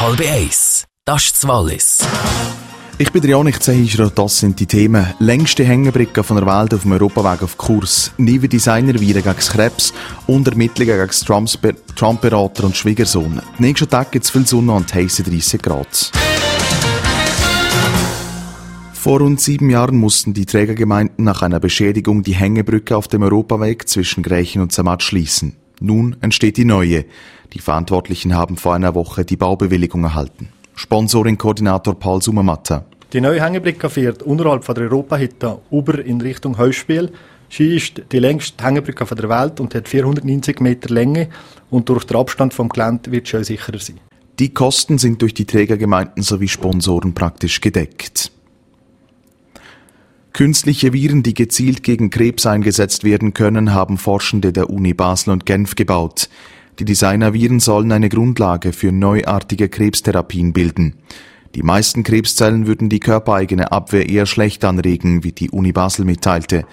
Halb eins, das ist das Wallis. Ich bin Janik Zehischer und das sind die Themen. Längste Hängebrücke von der Welt auf dem Europaweg auf Kurs, neue Designerviren gegen Krebs und Ermittlungen gegen Trump-Berater und Schwiegersohn. Nächsten Tag gibt es viel Sonne und heiße 30 Grad. Vor rund sieben Jahren mussten die Trägergemeinden nach einer Beschädigung die Hängebrücke auf dem Europaweg zwischen Grächen und Zermatt schließen. Nun entsteht die neue. Die Verantwortlichen haben vor einer Woche die Baubewilligung erhalten. Sponsoring-Koordinator Paul Summermatter. Die neue Hängebrücke fährt unterhalb von der Europahütte über in Richtung Heuspiel. Sie ist die längste Hängebrücke der Welt und hat 490 Meter Länge und durch den Abstand vom Gelände wird sie sicherer sein. Die Kosten sind durch die Trägergemeinden sowie Sponsoren praktisch gedeckt. Künstliche Viren, die gezielt gegen Krebs eingesetzt werden können, haben Forschende der Uni Basel und Genf gebaut. Die Designerviren sollen eine Grundlage für neuartige Krebstherapien bilden. Die meisten Krebszellen würden die körpereigene Abwehr eher schlecht anregen, wie die Uni Basel mitteilte.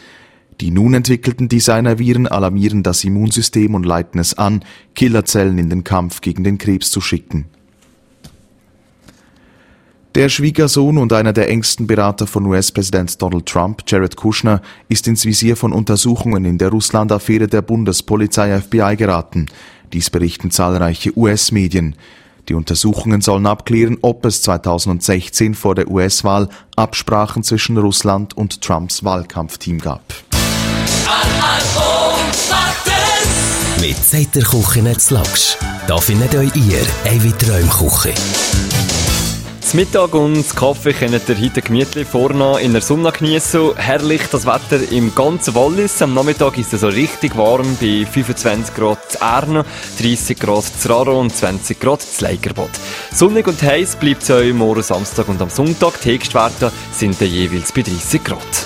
Die nun entwickelten Designerviren alarmieren das Immunsystem und leiten es an, Killerzellen in den Kampf gegen den Krebs zu schicken. Der Schwiegersohn und einer der engsten Berater von US-Präsident Donald Trump, Jared Kushner, ist ins Visier von Untersuchungen in der Russland-Affäre der Bundespolizei FBI geraten. Dies berichten zahlreiche US-Medien. Die Untersuchungen sollen abklären, ob es 2016 vor der US-Wahl Absprachen zwischen Russland und Trumps Wahlkampfteam gab. Mit Zeiter Küche nicht Da findet euch ihr eine Träumküche. Das Mittag und das Kaffee könnt ihr heute gemütlich vorne in der Sonne genießen. Herrlich das Wetter im ganzen Wallis. Am Nachmittag ist es so richtig warm bei 25 Grad zu Erne, 30 Grad zu Raro und 20 Grad zu Leigerbad. Sonnig und heiß bleibt es euch morgen Samstag und am Sonntag. Die Höchstwerte sind dann jeweils bei 30 Grad.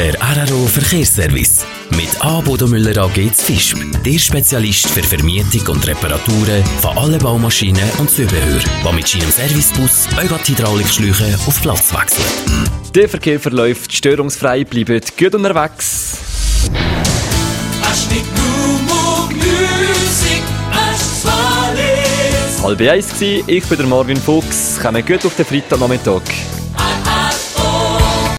Der RRO Verkehrsservice. Mit A. Bodomüller AG Fischb. Der Spezialist für Vermietung und Reparaturen von allen Baumaschinen und Zubehör, der mit seinem Servicebus eure Hydraulikschläuche auf Platz wechselt. Der Verkehr verläuft störungsfrei, bleibt gut unterwegs. Halb eins war, ich bin der Marvin Fuchs. Kommen gut auf den Freitagnachmittag.